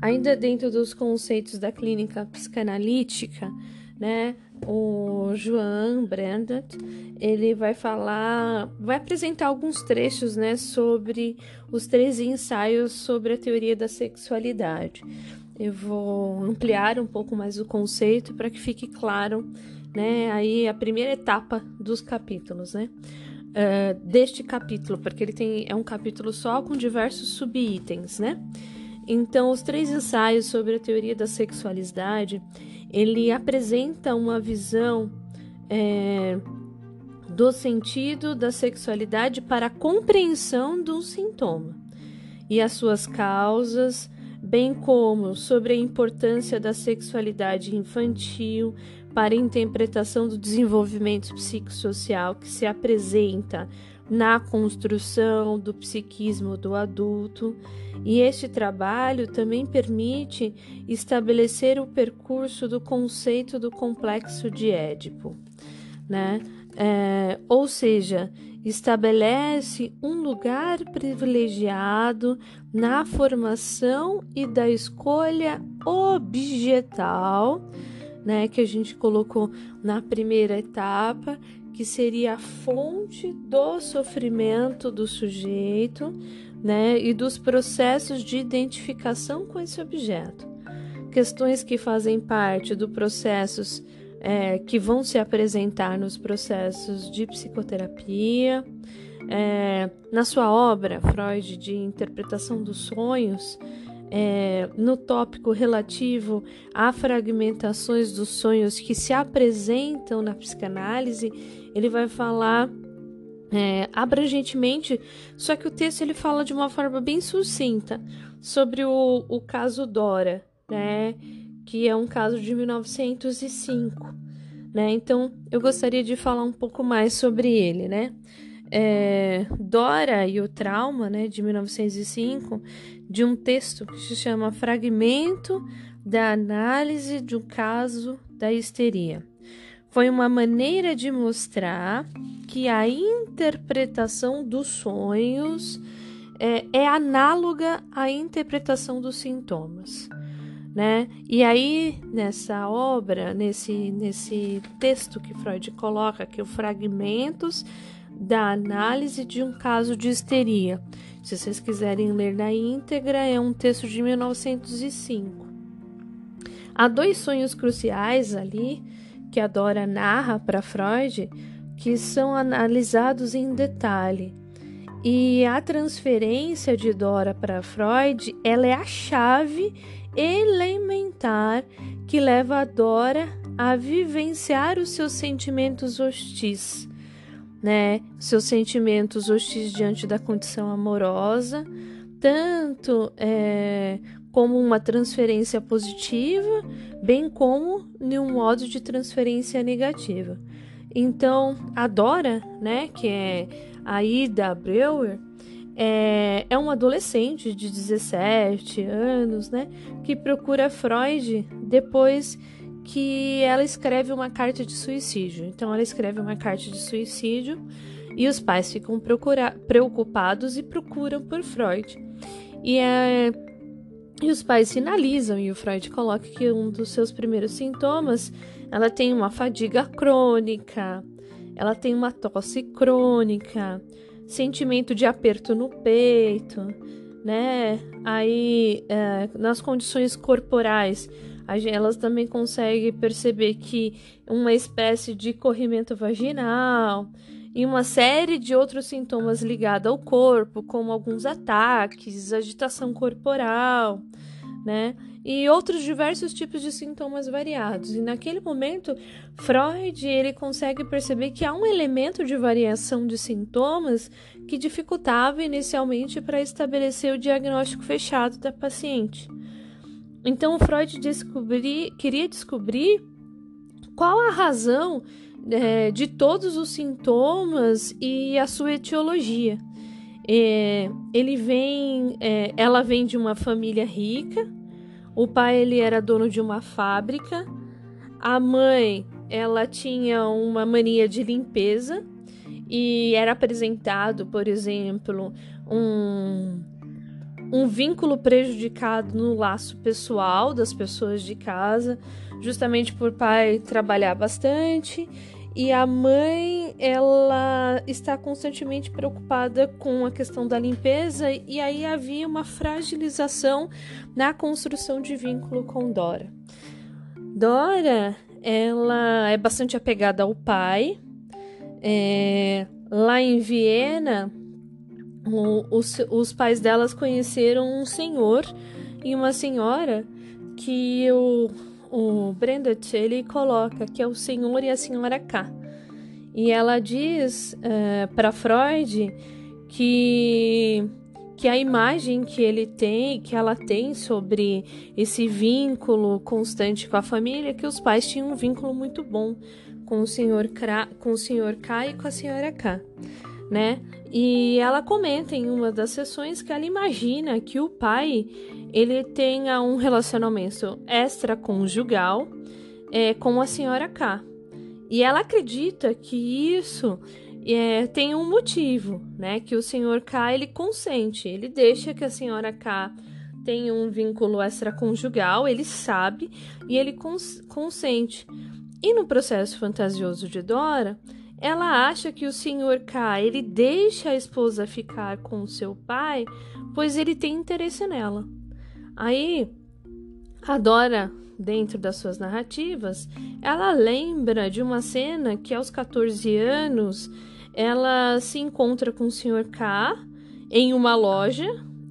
Ainda dentro dos conceitos da clínica psicanalítica, né? O Joan Brandt, ele vai falar, vai apresentar alguns trechos, né, sobre os três ensaios sobre a teoria da sexualidade. Eu vou ampliar um pouco mais o conceito para que fique claro, né, aí a primeira etapa dos capítulos, né? Uh, deste capítulo, porque ele tem é um capítulo só com diversos subitens, né? Então, os três ensaios sobre a teoria da sexualidade, ele apresenta uma visão é, do sentido da sexualidade para a compreensão do sintoma e as suas causas, bem como sobre a importância da sexualidade infantil para a interpretação do desenvolvimento psicossocial que se apresenta na construção do psiquismo do adulto, e este trabalho também permite estabelecer o percurso do conceito do complexo de Édipo, né? É, ou seja, estabelece um lugar privilegiado na formação e da escolha objetal, né, que a gente colocou na primeira etapa, que seria a fonte do sofrimento do sujeito, né, e dos processos de identificação com esse objeto. Questões que fazem parte do processos é, que vão se apresentar nos processos de psicoterapia. É, na sua obra, Freud, de interpretação dos sonhos, é, no tópico relativo a fragmentações dos sonhos que se apresentam na psicanálise, ele vai falar é, abrangentemente, só que o texto ele fala de uma forma bem sucinta sobre o, o caso Dora, né, que é um caso de 1905, né, então eu gostaria de falar um pouco mais sobre ele, né. É, Dora e o Trauma, né, de 1905, de um texto que se chama Fragmento da Análise do Caso da Histeria. Foi uma maneira de mostrar que a interpretação dos sonhos é, é análoga à interpretação dos sintomas. Né? E aí, nessa obra, nesse, nesse texto que Freud coloca, que é o fragmentos da análise de um caso de histeria. Se vocês quiserem ler na íntegra, é um texto de 1905. Há dois sonhos cruciais ali que a Dora narra para Freud que são analisados em detalhe. E a transferência de Dora para Freud, ela é a chave elementar que leva a Dora a vivenciar os seus sentimentos hostis né, seus sentimentos hostis diante da condição amorosa, tanto é, como uma transferência positiva, bem como um modo de transferência negativa. Então, a Dora, né, que é a Ida Breuer, é, é uma adolescente de 17 anos, né, que procura Freud depois que ela escreve uma carta de suicídio. Então, ela escreve uma carta de suicídio e os pais ficam preocupados e procuram por Freud. E, é, e os pais sinalizam, e o Freud coloca que um dos seus primeiros sintomas ela tem uma fadiga crônica, ela tem uma tosse crônica, sentimento de aperto no peito, né? Aí, é, nas condições corporais, elas também conseguem perceber que uma espécie de corrimento vaginal e uma série de outros sintomas ligados ao corpo, como alguns ataques, agitação corporal, né? E outros diversos tipos de sintomas variados. E naquele momento, Freud ele consegue perceber que há um elemento de variação de sintomas que dificultava inicialmente para estabelecer o diagnóstico fechado da paciente. Então Freud descobri, queria descobrir qual a razão é, de todos os sintomas e a sua etiologia. É, ele vem, é, ela vem de uma família rica. O pai ele era dono de uma fábrica. A mãe ela tinha uma mania de limpeza e era apresentado, por exemplo, um um vínculo prejudicado no laço pessoal das pessoas de casa, justamente por pai trabalhar bastante e a mãe ela está constantemente preocupada com a questão da limpeza e aí havia uma fragilização na construção de vínculo com Dora. Dora ela é bastante apegada ao pai. É, lá em Viena, os, os pais delas conheceram um senhor e uma senhora que o, o Brendet ele coloca que é o senhor e a senhora K. E ela diz é, para Freud que que a imagem que ele tem, que ela tem sobre esse vínculo constante com a família, que os pais tinham um vínculo muito bom com o senhor K, com o senhor K e com a senhora K, né? E ela comenta em uma das sessões que ela imagina que o pai ele tenha um relacionamento extraconjugal é, com a senhora K. E ela acredita que isso é, tem um motivo, né? Que o senhor K ele consente, ele deixa que a senhora K tenha um vínculo extraconjugal, ele sabe e ele cons consente. E no processo fantasioso de Dora, ela acha que o senhor K ele deixa a esposa ficar com seu pai, pois ele tem interesse nela. Aí a Dora, dentro das suas narrativas, ela lembra de uma cena que aos 14 anos ela se encontra com o senhor K em uma loja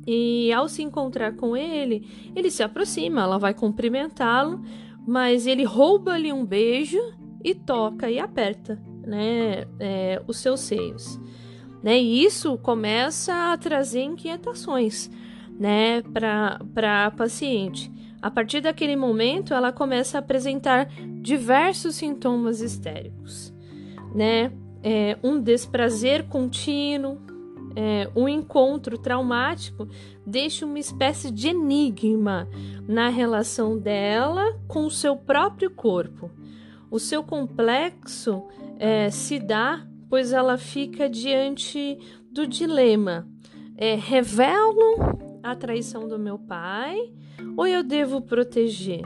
e ao se encontrar com ele, ele se aproxima, ela vai cumprimentá-lo, mas ele rouba-lhe um beijo e toca e aperta né, é, os seus seios. Né? E isso começa a trazer inquietações né, para a paciente. A partir daquele momento, ela começa a apresentar diversos sintomas histéricos, né? É, um desprazer contínuo, é, um encontro traumático deixa uma espécie de enigma na relação dela com o seu próprio corpo. O seu complexo é, se dá pois ela fica diante do dilema: é, revelo a traição do meu pai ou eu devo proteger?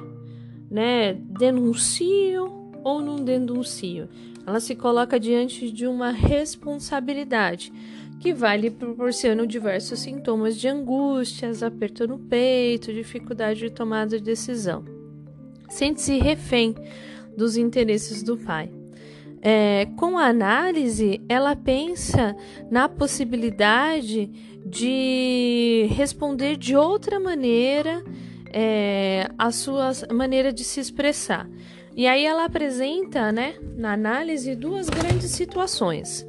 Né? Denuncio ou não denuncio? Ela se coloca diante de uma responsabilidade que vai lhe proporcionando diversos sintomas de angústias, aperto no peito, dificuldade de tomada de decisão. Sente-se refém dos interesses do pai. É, com a análise, ela pensa na possibilidade de responder de outra maneira é, a sua maneira de se expressar. E aí ela apresenta, né, na análise, duas grandes situações,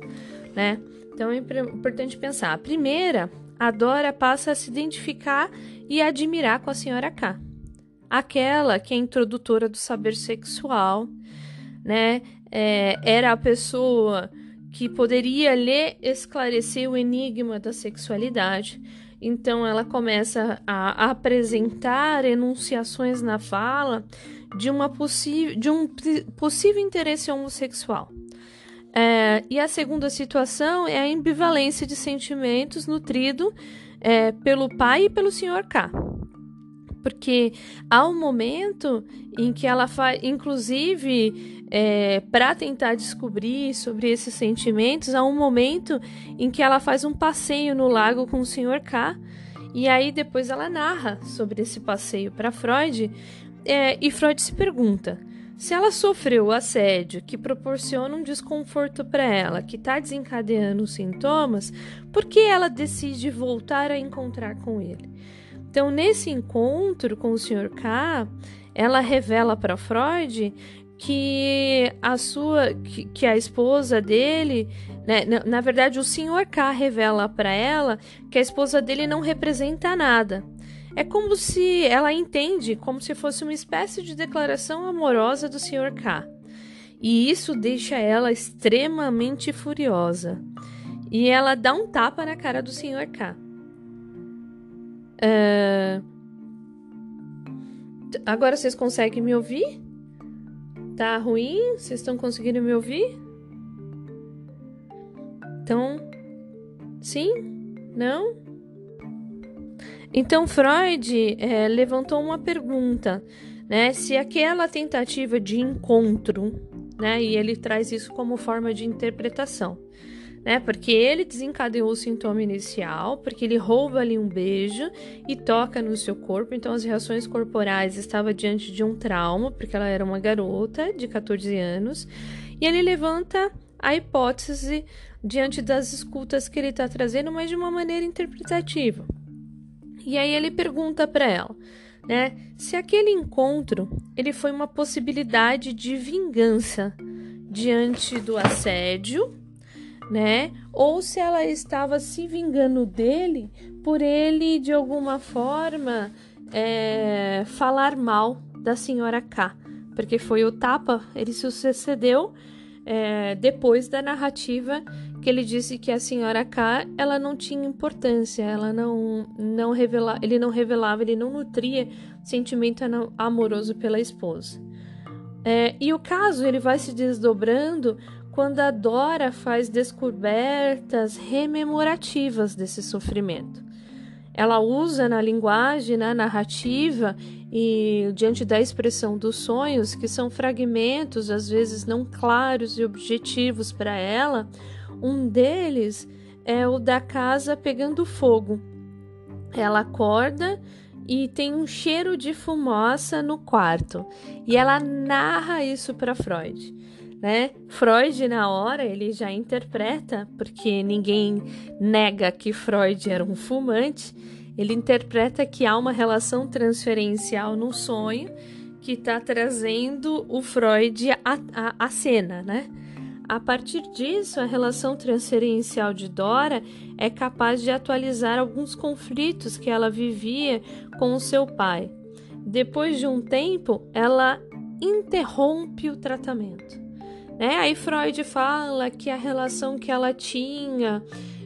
né? Então é importante pensar. A primeira, a Dora passa a se identificar e admirar com a senhora K. Aquela que é introdutora do saber sexual, né? É, era a pessoa que poderia lhe esclarecer o enigma da sexualidade. Então ela começa a apresentar enunciações na fala de, uma de um possível interesse homossexual. É, e a segunda situação é a ambivalência de sentimentos nutrido é, pelo pai e pelo senhor K. Porque há um momento em que ela faz, inclusive, é, para tentar descobrir sobre esses sentimentos, há um momento em que ela faz um passeio no lago com o Sr. K. E aí depois ela narra sobre esse passeio para Freud. É, e Freud se pergunta: se ela sofreu assédio que proporciona um desconforto para ela, que está desencadeando os sintomas, por que ela decide voltar a encontrar com ele? Então, nesse encontro com o Sr. K, ela revela para Freud que a sua que, que a esposa dele né, na, na verdade o Sr. K revela para ela que a esposa dele não representa nada é como se ela entende como se fosse uma espécie de declaração amorosa do Sr. K e isso deixa ela extremamente furiosa e ela dá um tapa na cara do Sr. K Uh... Agora vocês conseguem me ouvir? Tá ruim? Vocês estão conseguindo me ouvir? Então, sim? Não? Então Freud é, levantou uma pergunta, né? Se aquela tentativa de encontro, né? E ele traz isso como forma de interpretação, né? Porque ele desencadeou o sintoma inicial, porque ele rouba ali um beijo e toca no seu corpo, então as reações corporais estavam diante de um trauma, porque ela era uma garota de 14 anos, e ele levanta a hipótese diante das escutas que ele está trazendo, mas de uma maneira interpretativa. E aí ele pergunta para ela, né, se aquele encontro ele foi uma possibilidade de vingança diante do assédio né? Ou se ela estava se vingando dele por ele de alguma forma é, falar mal da senhora K, porque foi o tapa, ele sucedeu é, depois da narrativa que ele disse que a senhora K ela não tinha importância, ela não não revela, ele não revelava, ele não nutria sentimento amoroso pela esposa. É, e o caso ele vai se desdobrando quando a Dora faz descobertas rememorativas desse sofrimento. Ela usa na linguagem, na narrativa e diante da expressão dos sonhos, que são fragmentos às vezes não claros e objetivos para ela, um deles é o da casa pegando fogo. Ela acorda e tem um cheiro de fumaça no quarto e ela narra isso para Freud né? Freud na hora ele já interpreta, porque ninguém nega que Freud era um fumante, ele interpreta que há uma relação transferencial no sonho que está trazendo o Freud à, cena, né? A partir disso, a relação transferencial de Dora é capaz de atualizar alguns conflitos que ela vivia com o seu pai. Depois de um tempo, ela interrompe o tratamento. Né? Aí Freud fala que a relação que ela tinha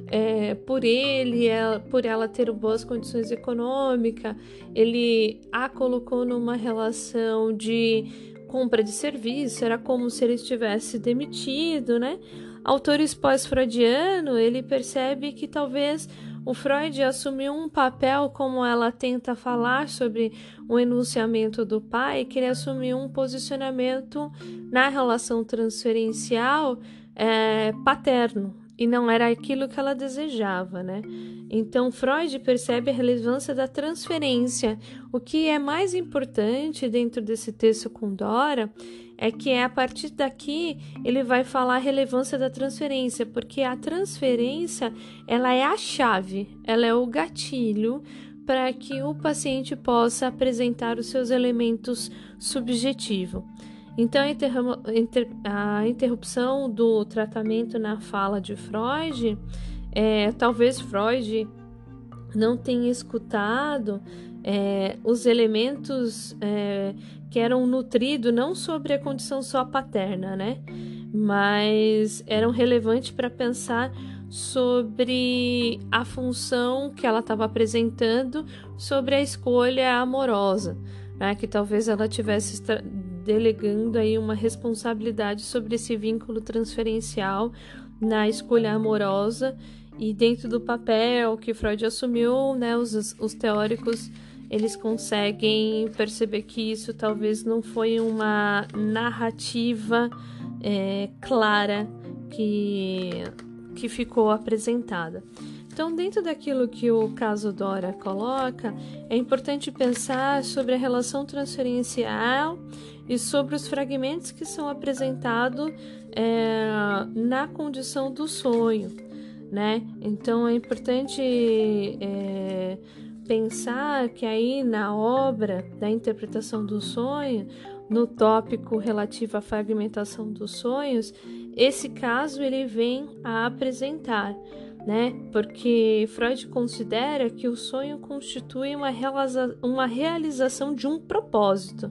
é, por ele, ela, por ela ter boas condições econômicas, ele a colocou numa relação de compra de serviço, era como se ele estivesse demitido, né? Autores pós-freudiano, ele percebe que talvez o Freud assumiu um papel, como ela tenta falar sobre o enunciamento do pai, que ele assumiu um posicionamento na relação transferencial é, paterno, e não era aquilo que ela desejava, né? Então Freud percebe a relevância da transferência. O que é mais importante dentro desse texto com Dora é que é a partir daqui ele vai falar a relevância da transferência, porque a transferência ela é a chave, ela é o gatilho para que o paciente possa apresentar os seus elementos subjetivos. Então, a interrupção do tratamento na fala de Freud, é, talvez Freud não tenha escutado é, os elementos é, que eram nutridos não sobre a condição só paterna, né? Mas eram relevantes para pensar sobre a função que ela estava apresentando sobre a escolha amorosa, né? Que talvez ela tivesse delegando aí uma responsabilidade sobre esse vínculo transferencial na escolha amorosa e dentro do papel que Freud assumiu, né, os, os teóricos eles conseguem perceber que isso talvez não foi uma narrativa é, clara que, que ficou apresentada. Então, dentro daquilo que o caso Dora coloca, é importante pensar sobre a relação transferencial e sobre os fragmentos que são apresentados é, na condição do sonho, né? Então, é importante é, pensar que aí na obra da interpretação do sonho, no tópico relativo à fragmentação dos sonhos, esse caso ele vem a apresentar né? Porque Freud considera que o sonho constitui uma, uma realização de um propósito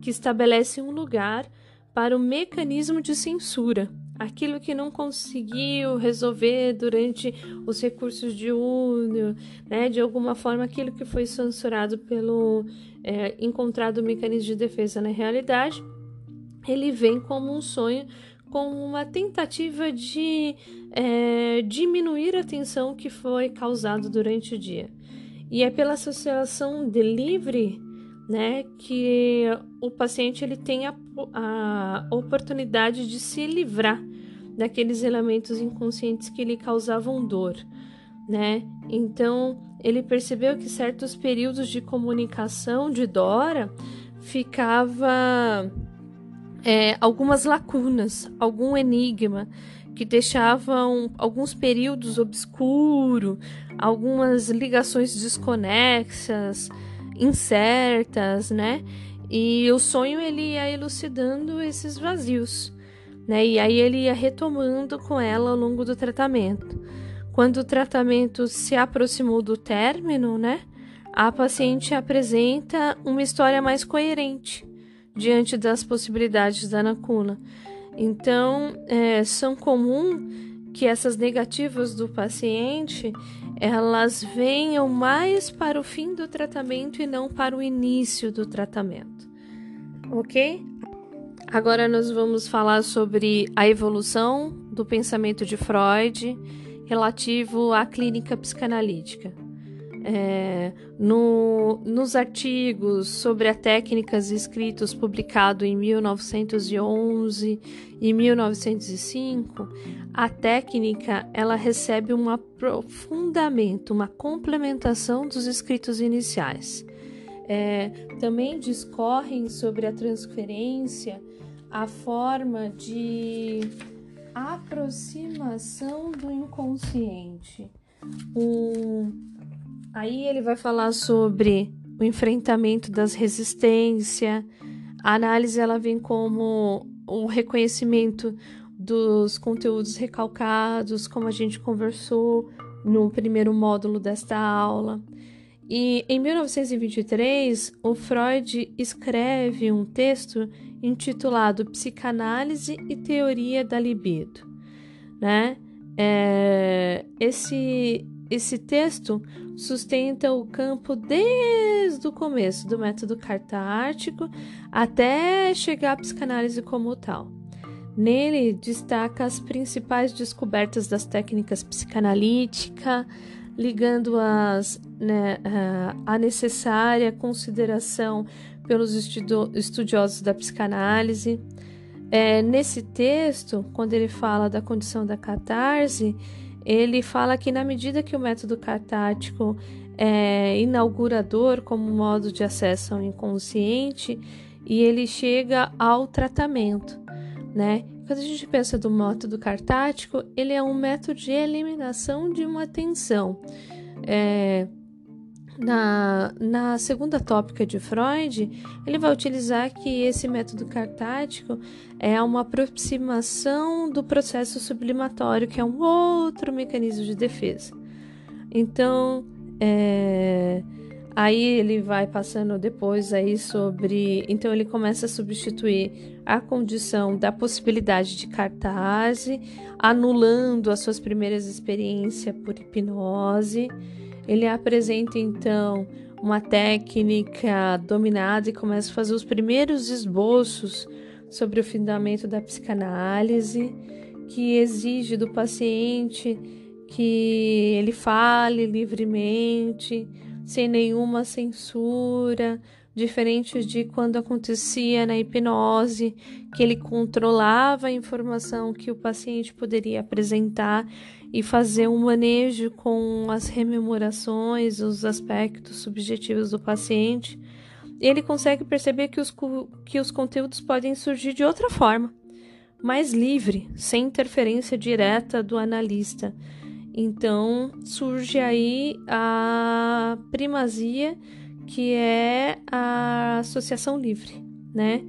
que estabelece um lugar para o mecanismo de censura, aquilo que não conseguiu resolver durante os recursos de Uno, né? De alguma forma, aquilo que foi censurado pelo é, encontrado mecanismo de defesa na realidade, ele vem como um sonho com uma tentativa de é, diminuir a tensão que foi causada durante o dia. E é pela associação de livre, né, que o paciente ele tem a, a oportunidade de se livrar daqueles elementos inconscientes que lhe causavam dor, né? Então, ele percebeu que certos períodos de comunicação de Dora ficava é, algumas lacunas, algum enigma que deixavam alguns períodos obscuros, algumas ligações desconexas, incertas, né? E o sonho ele ia elucidando esses vazios, né? E aí ele ia retomando com ela ao longo do tratamento. Quando o tratamento se aproximou do término, né? A paciente apresenta uma história mais coerente diante das possibilidades da Nakula. Então, é, são comum que essas negativas do paciente elas venham mais para o fim do tratamento e não para o início do tratamento, ok? Agora nós vamos falar sobre a evolução do pensamento de Freud relativo à clínica psicanalítica. É, no, nos artigos sobre as técnicas escritos publicados em 1911 e 1905, a técnica ela recebe um aprofundamento, uma complementação dos escritos iniciais. É, também discorrem sobre a transferência, a forma de aproximação do inconsciente. Um, Aí ele vai falar sobre o enfrentamento das resistências. A análise ela vem como o reconhecimento dos conteúdos recalcados, como a gente conversou no primeiro módulo desta aula. E em 1923, o Freud escreve um texto intitulado Psicanálise e Teoria da Libido. Né? É, esse, esse texto sustenta o campo desde o começo do método cartártico até chegar à psicanálise como tal. Nele destaca as principais descobertas das técnicas psicanalíticas, ligando-as né, à necessária consideração pelos estudiosos da psicanálise. É, nesse texto, quando ele fala da condição da catarse, ele fala que na medida que o método catártico é inaugurador como modo de acesso ao inconsciente e ele chega ao tratamento, né? Quando a gente pensa do método cartático, ele é um método de eliminação de uma tensão. É, na, na segunda tópica de Freud, ele vai utilizar que esse método cartático é uma aproximação do processo sublimatório, que é um outro mecanismo de defesa. Então, é, aí ele vai passando depois aí sobre, então ele começa a substituir a condição da possibilidade de cartase, anulando as suas primeiras experiências por hipnose ele apresenta então uma técnica dominada e começa a fazer os primeiros esboços sobre o fundamento da psicanálise, que exige do paciente que ele fale livremente, sem nenhuma censura, diferente de quando acontecia na hipnose, que ele controlava a informação que o paciente poderia apresentar e fazer um manejo com as rememorações, os aspectos subjetivos do paciente, ele consegue perceber que os, que os conteúdos podem surgir de outra forma, mais livre, sem interferência direta do analista. Então surge aí a primazia, que é a associação livre, né?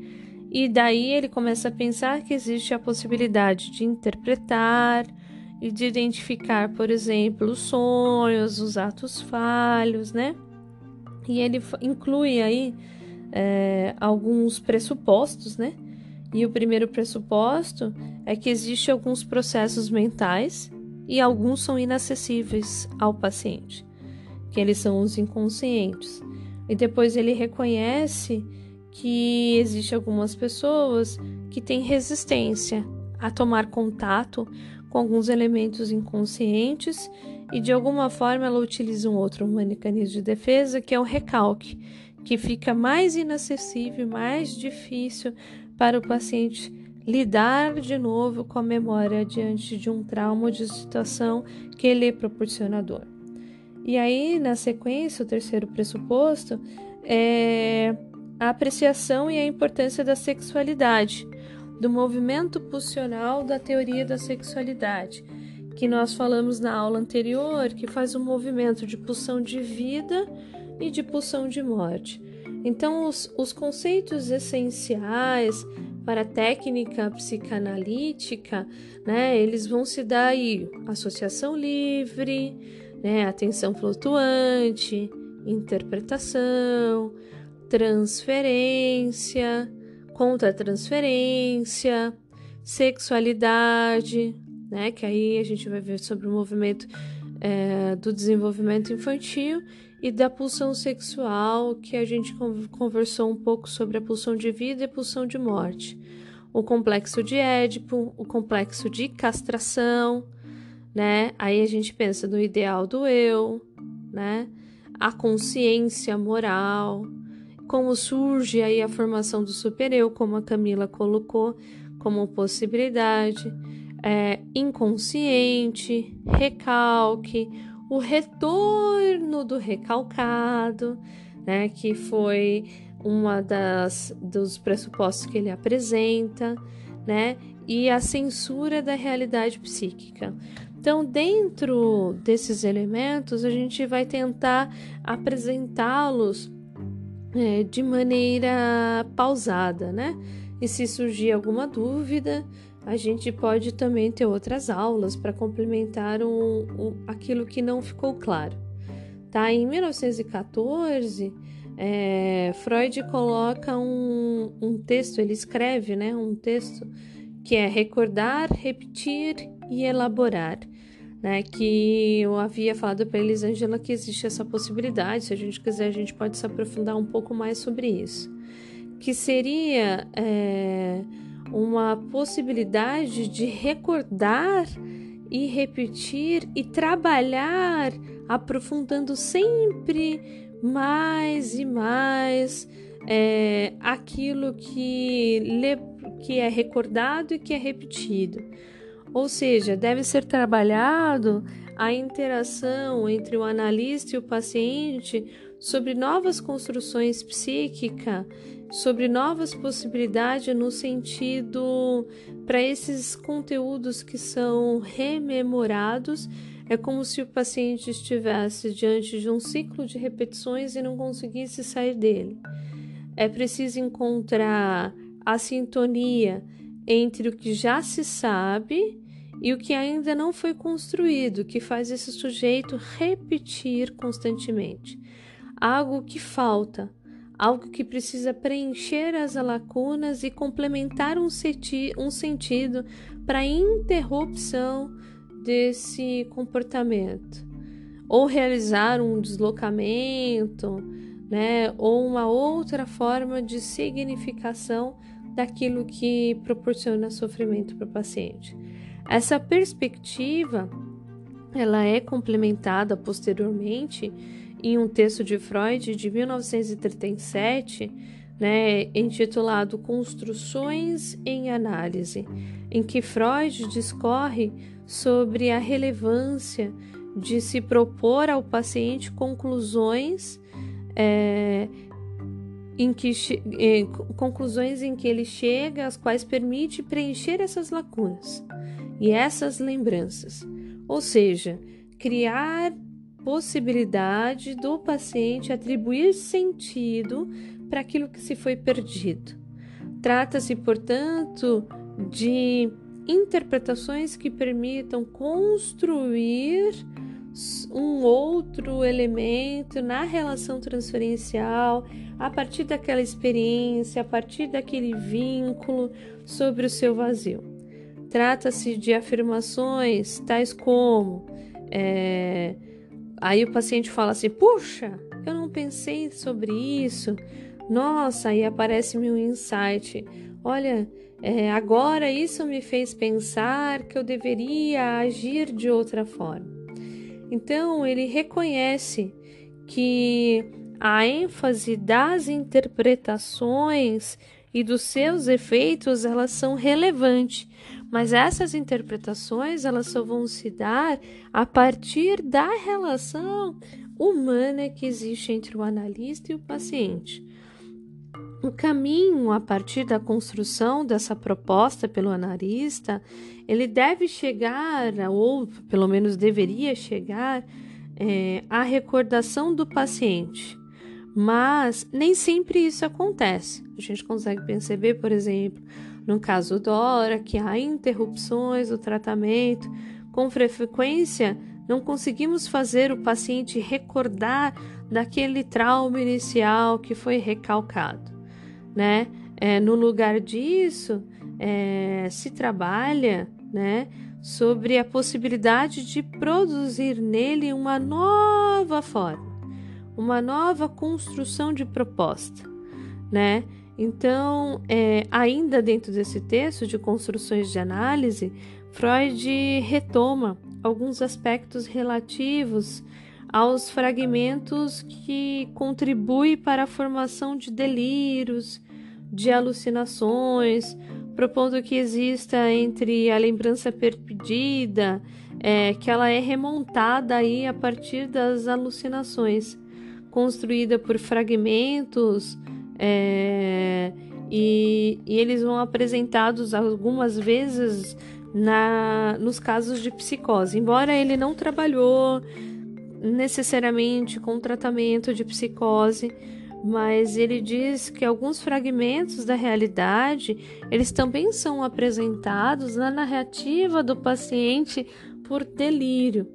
E daí ele começa a pensar que existe a possibilidade de interpretar, e de identificar, por exemplo, os sonhos, os atos falhos, né? E ele inclui aí é, alguns pressupostos, né? E o primeiro pressuposto é que existem alguns processos mentais e alguns são inacessíveis ao paciente, que eles são os inconscientes. E depois ele reconhece que existe algumas pessoas que têm resistência a tomar contato com alguns elementos inconscientes e de alguma forma ela utiliza um outro mecanismo de defesa que é o recalque, que fica mais inacessível, mais difícil para o paciente lidar de novo com a memória diante de um trauma ou de situação que ele é proporcionador. E aí, na sequência, o terceiro pressuposto é a apreciação e a importância da sexualidade, do movimento pulsional da teoria da sexualidade, que nós falamos na aula anterior, que faz um movimento de pulsão de vida e de pulsão de morte. Então, os, os conceitos essenciais para a técnica psicanalítica, né, eles vão se dar aí associação livre, né, atenção flutuante, interpretação, transferência, contra-transferência, sexualidade, né, que aí a gente vai ver sobre o movimento é, do desenvolvimento infantil e da pulsão sexual, que a gente conversou um pouco sobre a pulsão de vida e pulsão de morte. O complexo de Édipo, o complexo de castração, né? Aí a gente pensa no ideal do eu, né? A consciência moral, como surge aí a formação do supereu, como a Camila colocou como possibilidade, é, inconsciente, recalque, o retorno do recalcado, né, que foi uma das dos pressupostos que ele apresenta, né, e a censura da realidade psíquica. Então, dentro desses elementos, a gente vai tentar apresentá-los é, de maneira pausada, né? E se surgir alguma dúvida, a gente pode também ter outras aulas para complementar um, um, aquilo que não ficou claro. Tá? Em 1914, é, Freud coloca um, um texto, ele escreve né, um texto que é recordar, repetir e elaborar. Né, que eu havia falado para Elisângela que existe essa possibilidade, se a gente quiser, a gente pode se aprofundar um pouco mais sobre isso. Que seria é, uma possibilidade de recordar e repetir e trabalhar, aprofundando sempre mais e mais é, aquilo que, que é recordado e que é repetido. Ou seja, deve ser trabalhado a interação entre o analista e o paciente sobre novas construções psíquicas sobre novas possibilidades no sentido para esses conteúdos que são rememorados. É como se o paciente estivesse diante de um ciclo de repetições e não conseguisse sair dele. É preciso encontrar a sintonia entre o que já se sabe e o que ainda não foi construído, que faz esse sujeito repetir constantemente. Algo que falta, algo que precisa preencher as lacunas e complementar um, senti um sentido para interrupção desse comportamento, ou realizar um deslocamento, né, ou uma outra forma de significação daquilo que proporciona sofrimento para o paciente. Essa perspectiva ela é complementada posteriormente em um texto de Freud de 1937, né, intitulado Construções em Análise, em que Freud discorre sobre a relevância de se propor ao paciente conclusões é, em que eh, conclusões em que ele chega, as quais permite preencher essas lacunas e essas lembranças, ou seja, criar possibilidade do paciente atribuir sentido para aquilo que se foi perdido. Trata-se, portanto, de interpretações que permitam construir um outro elemento na relação transferencial a partir daquela experiência, a partir daquele vínculo sobre o seu vazio. Trata-se de afirmações tais como é, Aí o paciente fala assim: puxa, eu não pensei sobre isso. Nossa, aí aparece-me um insight. Olha, é, agora isso me fez pensar que eu deveria agir de outra forma. Então, ele reconhece que a ênfase das interpretações e dos seus efeitos elas são relevantes, mas essas interpretações elas só vão se dar a partir da relação humana que existe entre o analista e o paciente. O caminho a partir da construção dessa proposta pelo analista, ele deve chegar, ou pelo menos deveria chegar, é, à recordação do paciente. Mas nem sempre isso acontece. A gente consegue perceber, por exemplo, no caso Dora, que há interrupções do tratamento. Com frequência, não conseguimos fazer o paciente recordar daquele trauma inicial que foi recalcado né? É, no lugar disso, é, se trabalha, né, sobre a possibilidade de produzir nele uma nova forma, uma nova construção de proposta, né? Então, é, ainda dentro desse texto de construções de análise, Freud retoma alguns aspectos relativos aos fragmentos que contribuem para a formação de delírios, de alucinações, propondo que exista entre a lembrança perdida, é, que ela é remontada aí a partir das alucinações, construída por fragmentos, é, e, e, eles vão apresentados algumas vezes na, nos casos de psicose. Embora ele não trabalhou necessariamente com tratamento de psicose, mas ele diz que alguns fragmentos da realidade eles também são apresentados na narrativa do paciente por delírio,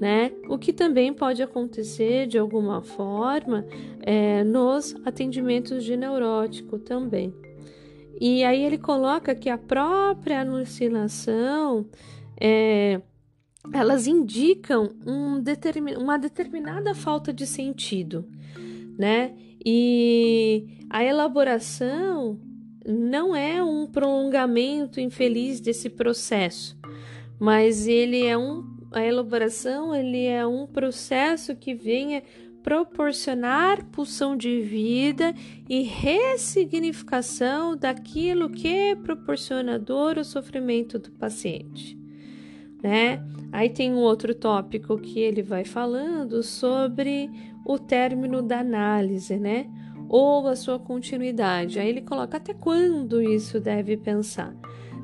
né? O que também pode acontecer de alguma forma é, nos atendimentos de neurótico também. E aí ele coloca que a própria alucinação é, elas indicam um determin, uma determinada falta de sentido, né? E a elaboração não é um prolongamento infeliz desse processo, mas ele é um a elaboração ele é um processo que venha proporcionar pulsão de vida e ressignificação daquilo que proporciona dor ou sofrimento do paciente, né? Aí tem um outro tópico que ele vai falando sobre o término da análise, né? Ou a sua continuidade. Aí ele coloca até quando isso deve pensar.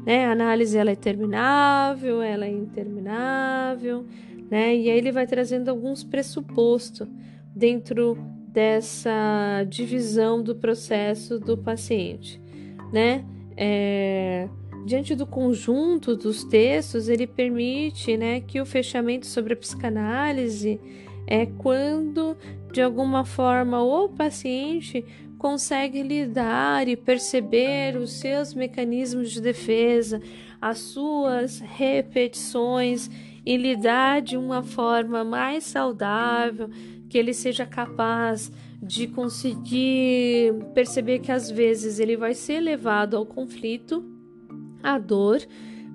Né? A análise ela é terminável, ela é interminável, né? E aí ele vai trazendo alguns pressupostos dentro dessa divisão do processo do paciente, né? É, Diante do conjunto dos textos, ele permite né, que o fechamento sobre a psicanálise é quando, de alguma forma, o paciente consegue lidar e perceber os seus mecanismos de defesa, as suas repetições e lidar de uma forma mais saudável, que ele seja capaz de conseguir perceber que às vezes ele vai ser levado ao conflito a dor,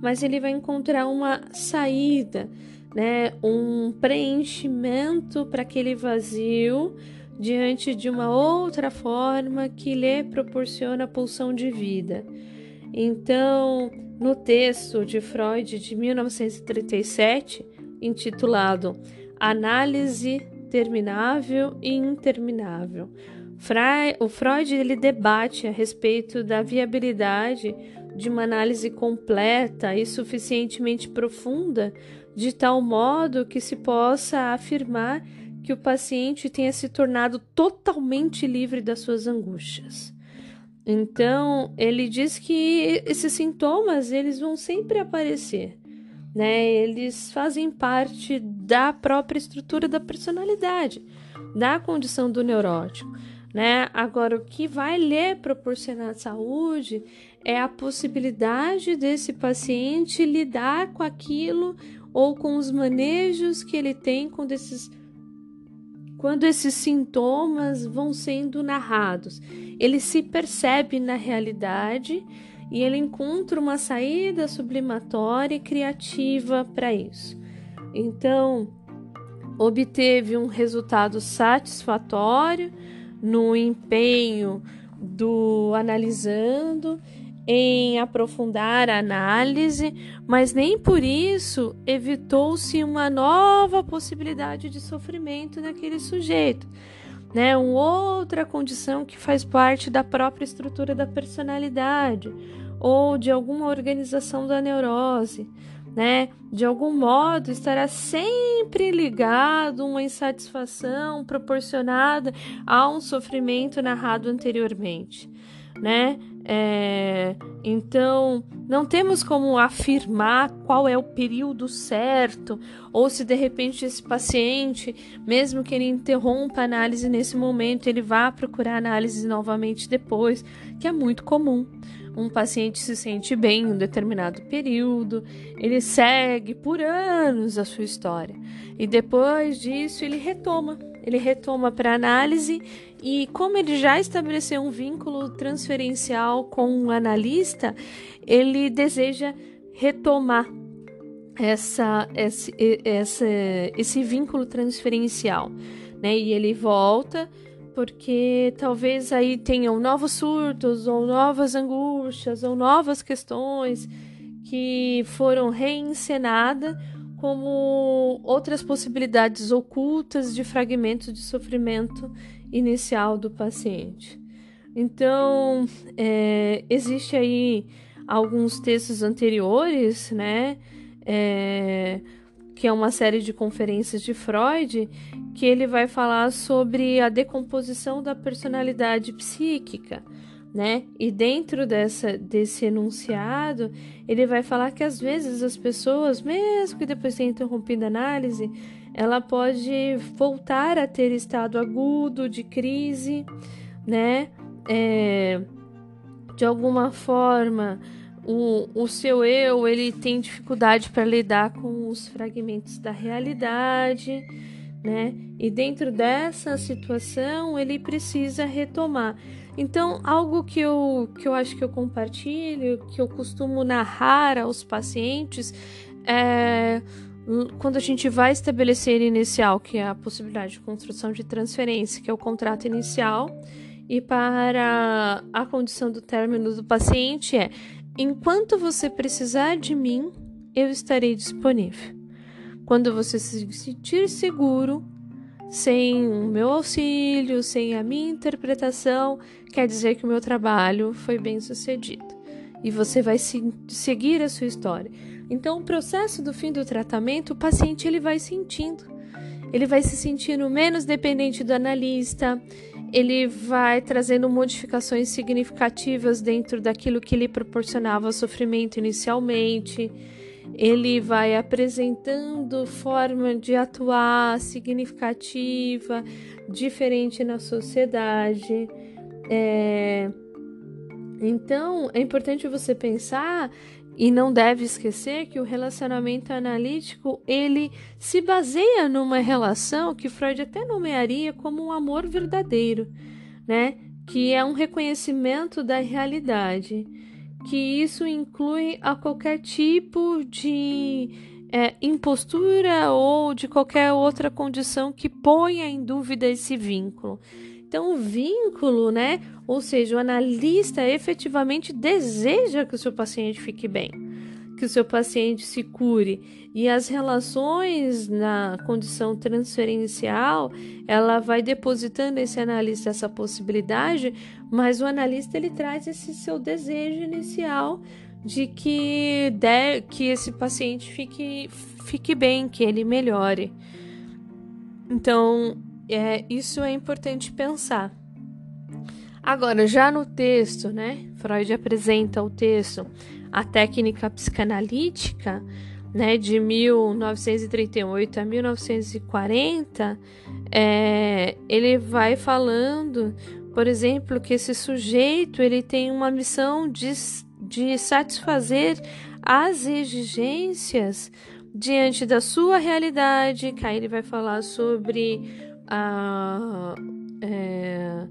mas ele vai encontrar uma saída, né? Um preenchimento para aquele vazio diante de uma outra forma que lhe proporciona pulsão de vida. Então, no texto de Freud de 1937, intitulado Análise Terminável e Interminável, o Freud ele debate a respeito da viabilidade de uma análise completa e suficientemente profunda, de tal modo que se possa afirmar que o paciente tenha se tornado totalmente livre das suas angústias. Então, ele diz que esses sintomas eles vão sempre aparecer, né? Eles fazem parte da própria estrutura da personalidade, da condição do neurótico né? Agora, o que vai lhe proporcionar saúde é a possibilidade desse paciente lidar com aquilo ou com os manejos que ele tem quando esses, quando esses sintomas vão sendo narrados. Ele se percebe na realidade e ele encontra uma saída sublimatória e criativa para isso. Então, obteve um resultado satisfatório no empenho do analisando em aprofundar a análise, mas nem por isso evitou-se uma nova possibilidade de sofrimento naquele sujeito, né? Uma outra condição que faz parte da própria estrutura da personalidade ou de alguma organização da neurose né? De algum modo estará sempre ligado uma insatisfação proporcionada a um sofrimento narrado anteriormente, né? É, então, não temos como afirmar qual é o período certo, ou se de repente esse paciente, mesmo que ele interrompa a análise nesse momento, ele vá procurar análise novamente depois, que é muito comum um paciente se sente bem em um determinado período, ele segue por anos a sua história e depois disso ele retoma, ele retoma para análise e como ele já estabeleceu um vínculo transferencial com o analista, ele deseja retomar essa, esse, esse, esse vínculo transferencial, né? E ele volta porque talvez aí tenham novos surtos, ou novas angústias, ou novas questões que foram reencenadas como outras possibilidades ocultas de fragmentos de sofrimento inicial do paciente. Então, é, existe aí alguns textos anteriores, né? É, que é uma série de conferências de Freud, que ele vai falar sobre a decomposição da personalidade psíquica, né? E dentro dessa, desse enunciado, ele vai falar que às vezes as pessoas, mesmo que depois tenha interrompido a análise, ela pode voltar a ter estado agudo de crise, né? É, de alguma forma, o, o seu eu ele tem dificuldade para lidar com os fragmentos da realidade, né? E dentro dessa situação ele precisa retomar. Então, algo que eu, que eu acho que eu compartilho, que eu costumo narrar aos pacientes, é quando a gente vai estabelecer inicial, que é a possibilidade de construção de transferência, que é o contrato inicial, e para a condição do término do paciente é Enquanto você precisar de mim, eu estarei disponível. Quando você se sentir seguro, sem o meu auxílio, sem a minha interpretação, quer dizer que o meu trabalho foi bem sucedido. E você vai se, seguir a sua história. Então, o processo do fim do tratamento, o paciente ele vai sentindo. Ele vai se sentindo menos dependente do analista, ele vai trazendo modificações significativas dentro daquilo que lhe proporcionava sofrimento inicialmente. Ele vai apresentando forma de atuar significativa, diferente na sociedade. É... Então, é importante você pensar e não deve esquecer que o relacionamento analítico ele se baseia numa relação que Freud até nomearia como um amor verdadeiro, né? Que é um reconhecimento da realidade, que isso inclui a qualquer tipo de é, impostura ou de qualquer outra condição que ponha em dúvida esse vínculo. Então, o vínculo, né? Ou seja, o analista efetivamente deseja que o seu paciente fique bem, que o seu paciente se cure. E as relações na condição transferencial, ela vai depositando esse analista essa possibilidade, mas o analista ele traz esse seu desejo inicial de que, de, que esse paciente fique, fique bem, que ele melhore. Então, é, isso é importante pensar. Agora, já no texto, né? Freud apresenta o texto, a técnica psicanalítica, né, de 1938 a 1940, é, ele vai falando, por exemplo, que esse sujeito ele tem uma missão de, de satisfazer as exigências diante da sua realidade, que aí ele vai falar sobre a. É...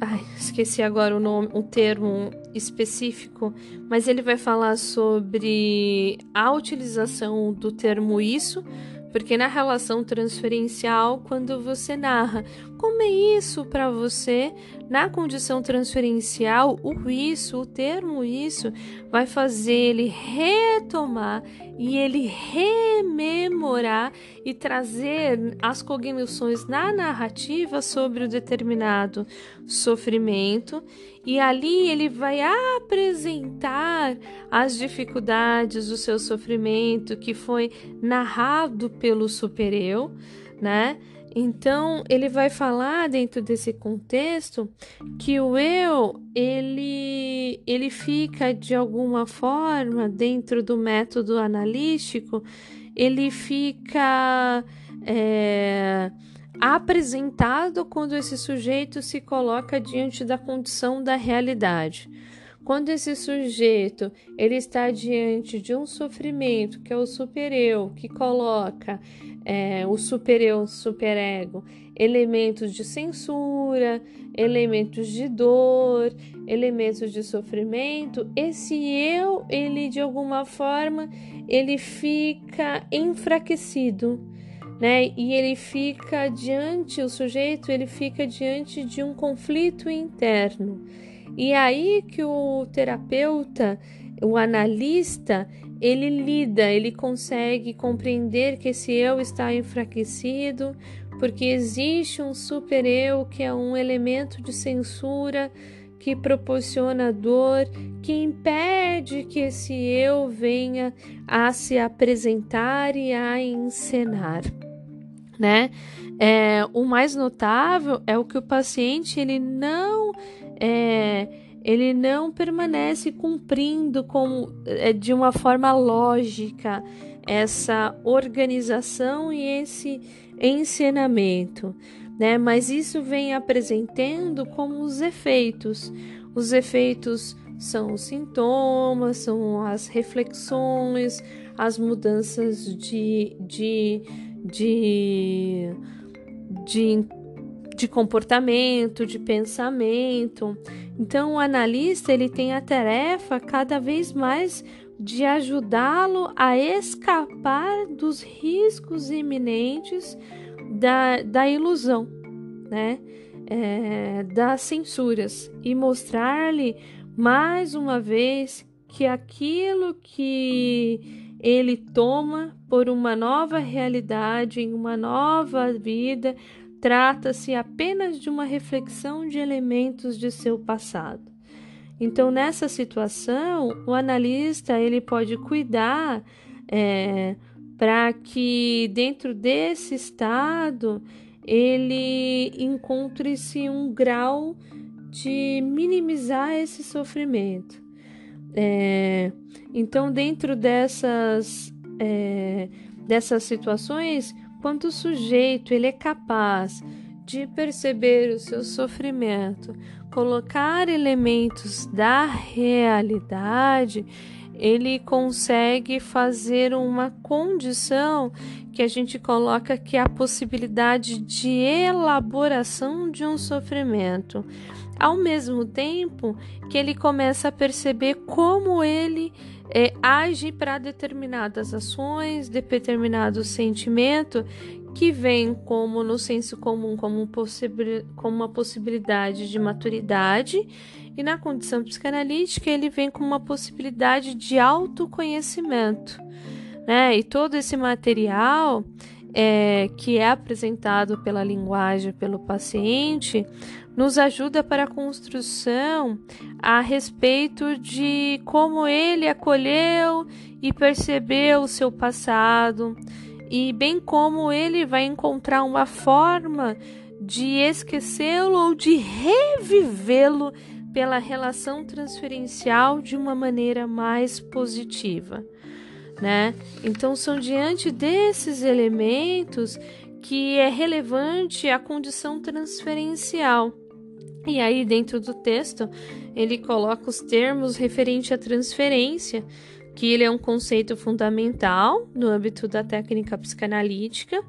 Ai, esqueci agora o nome, um termo específico, mas ele vai falar sobre a utilização do termo isso Porque na relação transferencial, quando você narra como é isso para você, na condição transferencial, o isso, o termo isso, vai fazer ele retomar e ele rememorar e trazer as cognições na narrativa sobre o determinado sofrimento, e ali ele vai apresentar as dificuldades do seu sofrimento que foi narrado pelo supereu, né? Então, ele vai falar dentro desse contexto que o eu, ele, ele fica de alguma forma dentro do método analítico, ele fica é, apresentado quando esse sujeito se coloca diante da condição da realidade. Quando esse sujeito ele está diante de um sofrimento, que é o supereu, que coloca é, o supereu, superego, elementos de censura, elementos de dor, elementos de sofrimento, esse eu, ele de alguma forma, ele fica enfraquecido, né? E ele fica diante, o sujeito, ele fica diante de um conflito interno. E aí que o terapeuta, o analista, ele lida, ele consegue compreender que esse eu está enfraquecido, porque existe um super eu que é um elemento de censura que proporciona dor, que impede que esse eu venha a se apresentar e a encenar, né? É, o mais notável é o que o paciente ele não é, ele não permanece cumprindo com, é, de uma forma lógica essa organização e esse ensinamento, né? Mas isso vem apresentando como os efeitos. Os efeitos são os sintomas, são as reflexões, as mudanças de, de, de, de de comportamento, de pensamento. Então, o analista ele tem a tarefa cada vez mais de ajudá-lo a escapar dos riscos iminentes da, da ilusão, né? É, das censuras e mostrar-lhe mais uma vez que aquilo que ele toma por uma nova realidade, em uma nova vida, Trata-se apenas de uma reflexão de elementos de seu passado. Então, nessa situação, o analista ele pode cuidar é, para que dentro desse estado ele encontre-se um grau de minimizar esse sofrimento. É, então, dentro dessas, é, dessas situações, quando o sujeito ele é capaz de perceber o seu sofrimento, colocar elementos da realidade, ele consegue fazer uma condição que a gente coloca que é a possibilidade de elaboração de um sofrimento, ao mesmo tempo que ele começa a perceber como ele é, age para determinadas ações, de determinado sentimento que vem como no senso comum como, como uma possibilidade de maturidade e na condição psicanalítica ele vem com uma possibilidade de autoconhecimento, né? E todo esse material é, que é apresentado pela linguagem pelo paciente nos ajuda para a construção a respeito de como ele acolheu e percebeu o seu passado, e bem como ele vai encontrar uma forma de esquecê-lo ou de revivê-lo pela relação transferencial de uma maneira mais positiva, né? Então são diante desses elementos que é relevante a condição transferencial. E aí, dentro do texto, ele coloca os termos referente à transferência, que ele é um conceito fundamental no âmbito da técnica psicanalítica.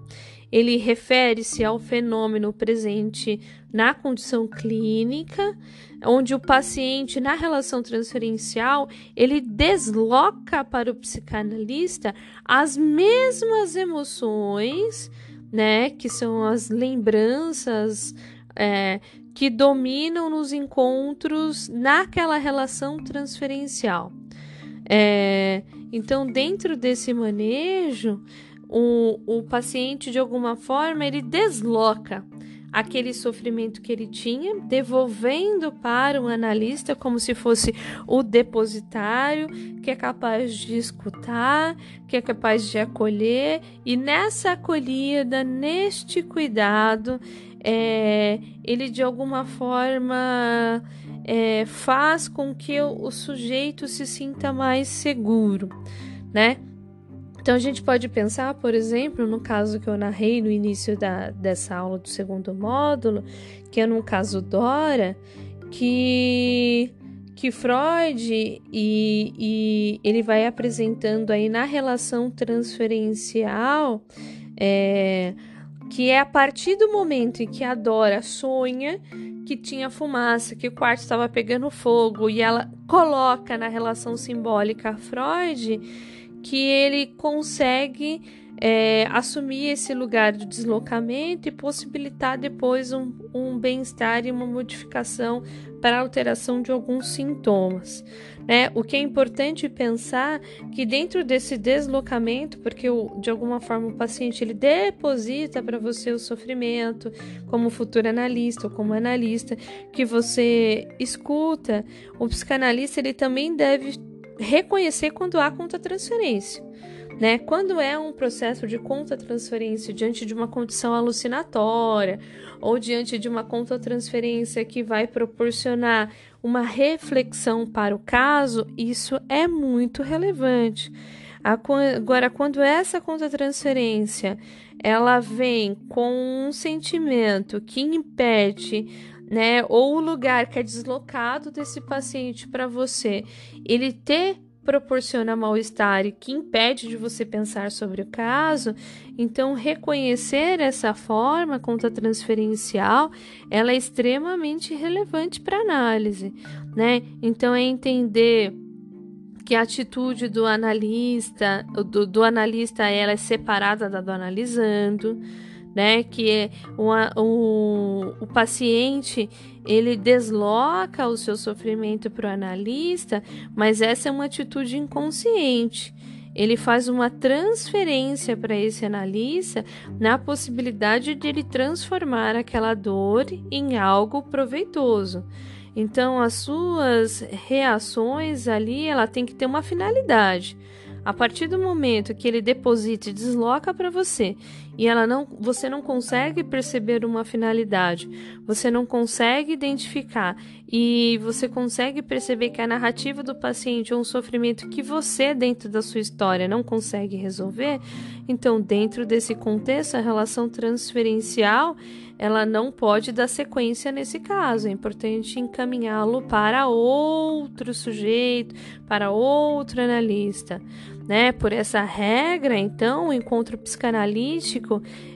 ele refere-se ao fenômeno presente na condição clínica, onde o paciente, na relação transferencial, ele desloca para o psicanalista as mesmas emoções, né, que são as lembranças é, que dominam nos encontros naquela relação transferencial. É, então, dentro desse manejo, o, o paciente, de alguma forma, ele desloca aquele sofrimento que ele tinha, devolvendo para o analista como se fosse o depositário, que é capaz de escutar, que é capaz de acolher, e nessa acolhida, neste cuidado, é, ele de alguma forma é, faz com que o, sujeito se sinta mais seguro, né? Então a gente pode pensar, por exemplo, no caso que eu narrei no início da, dessa aula do segundo módulo, que é no caso Dora, que, que Freud e, e ele vai apresentando aí na relação transferencial é, que é a partir do momento em que a Dora sonha que tinha fumaça, que o quarto estava pegando fogo e ela coloca na relação simbólica Freud que ele consegue é, assumir esse lugar de deslocamento e possibilitar depois um, um bem-estar e uma modificação para alteração de alguns sintomas. Né? O que é importante pensar que dentro desse deslocamento, porque o, de alguma forma o paciente ele deposita para você o sofrimento, como futuro analista ou como analista, que você escuta, o psicanalista ele também deve reconhecer quando há conta-transferência. Né? Quando é um processo de conta-transferência diante de uma condição alucinatória ou diante de uma conta-transferência que vai proporcionar uma reflexão para o caso, isso é muito relevante. Agora, quando essa conta-transferência ela vem com um sentimento que impede né? Ou o lugar que é deslocado desse paciente para você, ele ter proporciona mal-estar e que impede de você pensar sobre o caso, então reconhecer essa forma conta transferencial, ela é extremamente relevante para análise, né? Então é entender que a atitude do analista, do, do analista, ela é separada da do analisando, né? Que é uma, o, o paciente ele desloca o seu sofrimento para o analista, mas essa é uma atitude inconsciente. Ele faz uma transferência para esse analista na possibilidade de ele transformar aquela dor em algo proveitoso. Então, as suas reações ali, ela tem que ter uma finalidade. A partir do momento que ele deposita e desloca para você e ela não, você não consegue perceber uma finalidade, você não consegue identificar e você consegue perceber que a narrativa do paciente é um sofrimento que você dentro da sua história não consegue resolver, então dentro desse contexto a relação transferencial ela não pode dar sequência nesse caso. É importante encaminhá-lo para outro sujeito, para outro analista. Né? Por essa regra, então, o encontro psicanalítico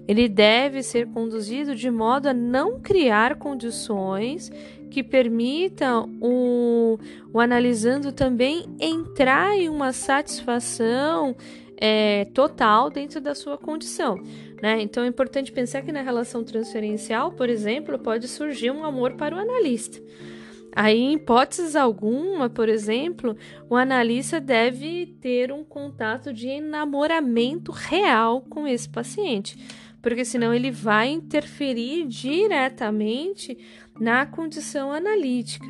ele deve ser conduzido de modo a não criar condições que permitam o, o analisando também entrar em uma satisfação é, total dentro da sua condição. Né? Então é importante pensar que na relação transferencial, por exemplo, pode surgir um amor para o analista. Aí, em hipóteses alguma, por exemplo, o analista deve ter um contato de enamoramento real com esse paciente, porque senão ele vai interferir diretamente na condição analítica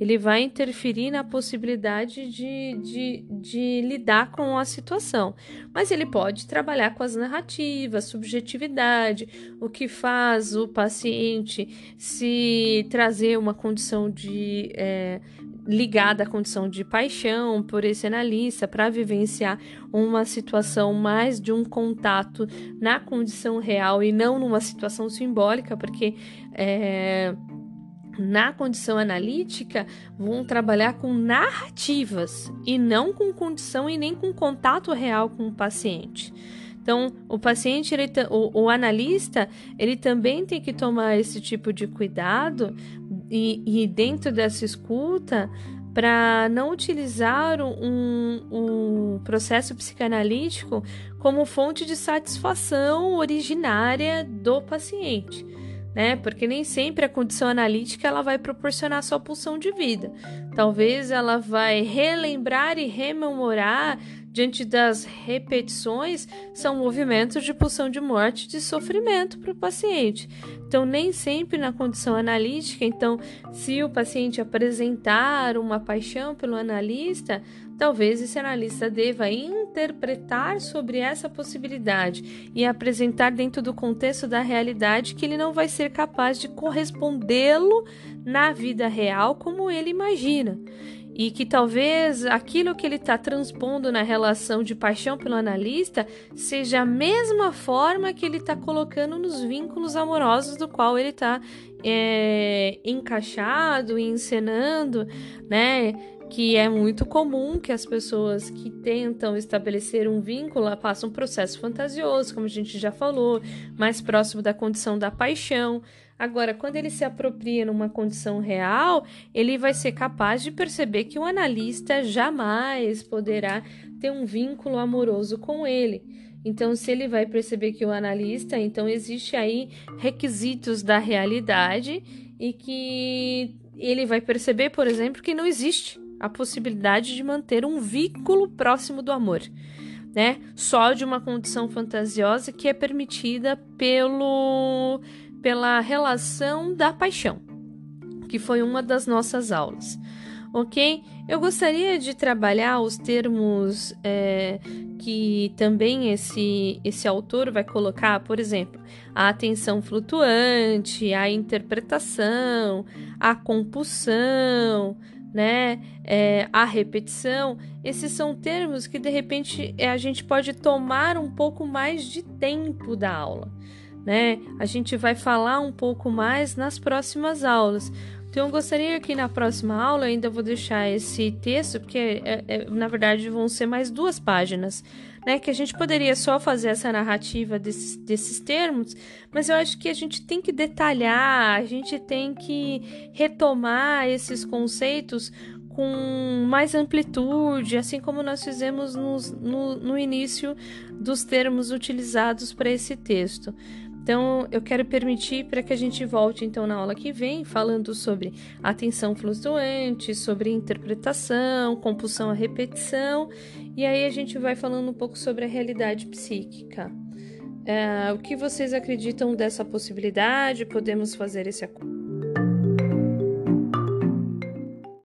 ele vai interferir na possibilidade de, de, de lidar com a situação. Mas ele pode trabalhar com as narrativas, subjetividade, o que faz o paciente se trazer uma condição de. É, ligada à condição de paixão por esse analista para vivenciar uma situação mais de um contato na condição real e não numa situação simbólica, porque é, na condição analítica vão trabalhar com narrativas e não com condição e nem com contato real com o paciente. Então, o paciente, ele, o, o analista, ele também tem que tomar esse tipo de cuidado e, e dentro dessa escuta, para não utilizar um, um processo psicanalítico como fonte de satisfação originária do paciente né? Porque nem sempre a condição analítica ela vai proporcionar sua pulsão de vida. Talvez ela vai relembrar e rememorar diante das repetições são movimentos de pulsão de morte de sofrimento para o paciente. Então, nem sempre na condição analítica, então, se o paciente apresentar uma paixão pelo analista, talvez esse analista deva interpretar sobre essa possibilidade e apresentar dentro do contexto da realidade que ele não vai ser capaz de correspondê-lo na vida real como ele imagina. E que talvez aquilo que ele está transpondo na relação de paixão pelo analista seja a mesma forma que ele está colocando nos vínculos amorosos do qual ele está é, encaixado e encenando, né? Que é muito comum que as pessoas que tentam estabelecer um vínculo passam um processo fantasioso, como a gente já falou, mais próximo da condição da paixão. Agora, quando ele se apropria numa condição real, ele vai ser capaz de perceber que o analista jamais poderá ter um vínculo amoroso com ele. Então, se ele vai perceber que o analista, então existe aí requisitos da realidade e que ele vai perceber, por exemplo, que não existe a possibilidade de manter um vínculo próximo do amor, né? Só de uma condição fantasiosa que é permitida pelo pela relação da paixão, que foi uma das nossas aulas, ok? Eu gostaria de trabalhar os termos é, que também esse, esse autor vai colocar, por exemplo, a atenção flutuante, a interpretação, a compulsão, né? É, a repetição, esses são termos que de repente é, a gente pode tomar um pouco mais de tempo da aula, né? A gente vai falar um pouco mais nas próximas aulas. Então, eu gostaria que na próxima aula ainda vou deixar esse texto, porque é, é, na verdade vão ser mais duas páginas, né? Que a gente poderia só fazer essa narrativa desses, desses termos, mas eu acho que a gente tem que detalhar, a gente tem que retomar esses conceitos com mais amplitude, assim como nós fizemos no, no, no início dos termos utilizados para esse texto. Então, eu quero permitir para que a gente volte então na aula que vem falando sobre atenção flutuante, sobre interpretação, compulsão à repetição, e aí a gente vai falando um pouco sobre a realidade psíquica. É, o que vocês acreditam dessa possibilidade? Podemos fazer esse acordo?